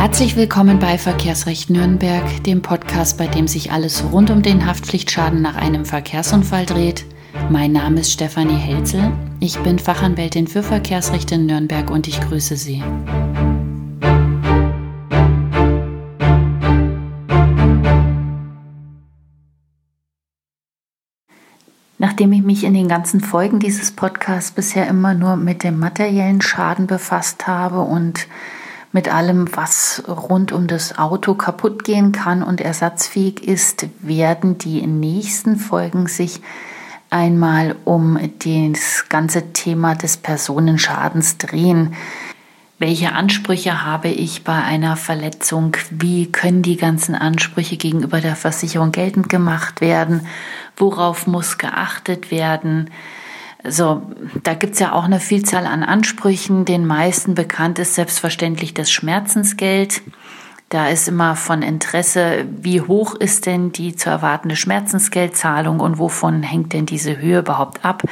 Herzlich willkommen bei Verkehrsrecht Nürnberg, dem Podcast, bei dem sich alles rund um den Haftpflichtschaden nach einem Verkehrsunfall dreht. Mein Name ist Stefanie Helzel. Ich bin Fachanwältin für Verkehrsrecht in Nürnberg und ich grüße Sie. Nachdem ich mich in den ganzen Folgen dieses Podcasts bisher immer nur mit dem materiellen Schaden befasst habe und mit allem, was rund um das Auto kaputt gehen kann und ersatzfähig ist, werden die nächsten Folgen sich einmal um das ganze Thema des Personenschadens drehen. Welche Ansprüche habe ich bei einer Verletzung? Wie können die ganzen Ansprüche gegenüber der Versicherung geltend gemacht werden? Worauf muss geachtet werden? So, da gibt's ja auch eine Vielzahl an Ansprüchen. Den meisten bekannt ist selbstverständlich das Schmerzensgeld. Da ist immer von Interesse, wie hoch ist denn die zu erwartende Schmerzensgeldzahlung und wovon hängt denn diese Höhe überhaupt ab?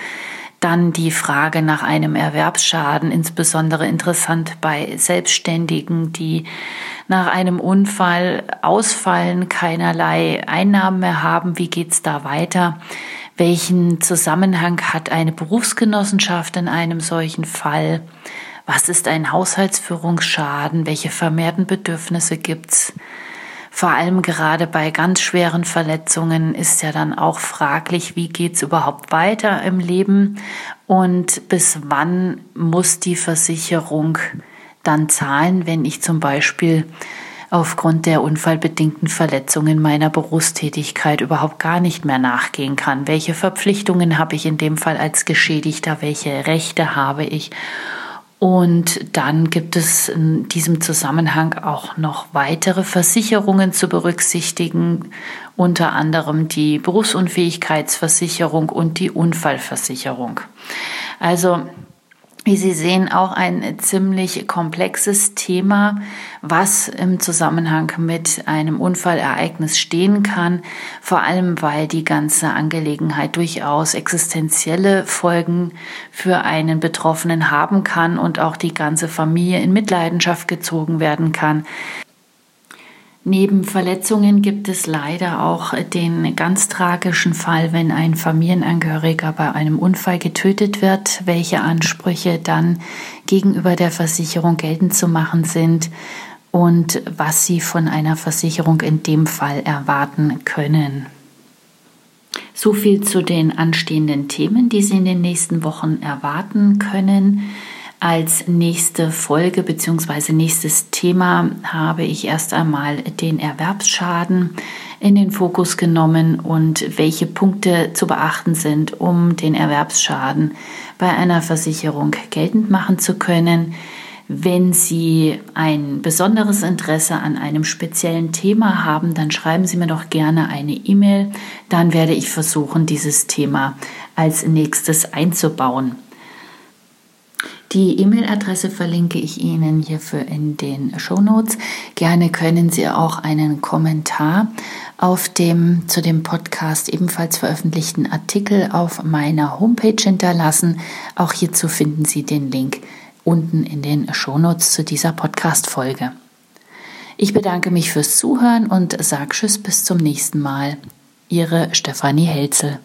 Dann die Frage nach einem Erwerbsschaden, insbesondere interessant bei Selbstständigen, die nach einem Unfall ausfallen, keinerlei Einnahmen mehr haben. Wie geht's da weiter? Welchen Zusammenhang hat eine Berufsgenossenschaft in einem solchen Fall? Was ist ein Haushaltsführungsschaden? Welche vermehrten Bedürfnisse gibt's? Vor allem gerade bei ganz schweren Verletzungen ist ja dann auch fraglich, wie geht's überhaupt weiter im Leben und bis wann muss die Versicherung dann zahlen, wenn ich zum Beispiel aufgrund der unfallbedingten Verletzungen meiner Berufstätigkeit überhaupt gar nicht mehr nachgehen kann. Welche Verpflichtungen habe ich in dem Fall als Geschädigter? Welche Rechte habe ich? Und dann gibt es in diesem Zusammenhang auch noch weitere Versicherungen zu berücksichtigen, unter anderem die Berufsunfähigkeitsversicherung und die Unfallversicherung. Also wie Sie sehen, auch ein ziemlich komplexes Thema, was im Zusammenhang mit einem Unfallereignis stehen kann, vor allem weil die ganze Angelegenheit durchaus existenzielle Folgen für einen Betroffenen haben kann und auch die ganze Familie in Mitleidenschaft gezogen werden kann. Neben Verletzungen gibt es leider auch den ganz tragischen Fall, wenn ein Familienangehöriger bei einem Unfall getötet wird, welche Ansprüche dann gegenüber der Versicherung geltend zu machen sind und was sie von einer Versicherung in dem Fall erwarten können. So viel zu den anstehenden Themen, die Sie in den nächsten Wochen erwarten können. Als nächste Folge bzw. nächstes Thema habe ich erst einmal den Erwerbsschaden in den Fokus genommen und welche Punkte zu beachten sind, um den Erwerbsschaden bei einer Versicherung geltend machen zu können. Wenn Sie ein besonderes Interesse an einem speziellen Thema haben, dann schreiben Sie mir doch gerne eine E-Mail. Dann werde ich versuchen, dieses Thema als nächstes einzubauen. Die E-Mail-Adresse verlinke ich Ihnen hierfür in den Show Notes. Gerne können Sie auch einen Kommentar auf dem zu dem Podcast ebenfalls veröffentlichten Artikel auf meiner Homepage hinterlassen. Auch hierzu finden Sie den Link unten in den Show Notes zu dieser Podcast-Folge. Ich bedanke mich fürs Zuhören und sage Tschüss bis zum nächsten Mal. Ihre Stefanie Helzel.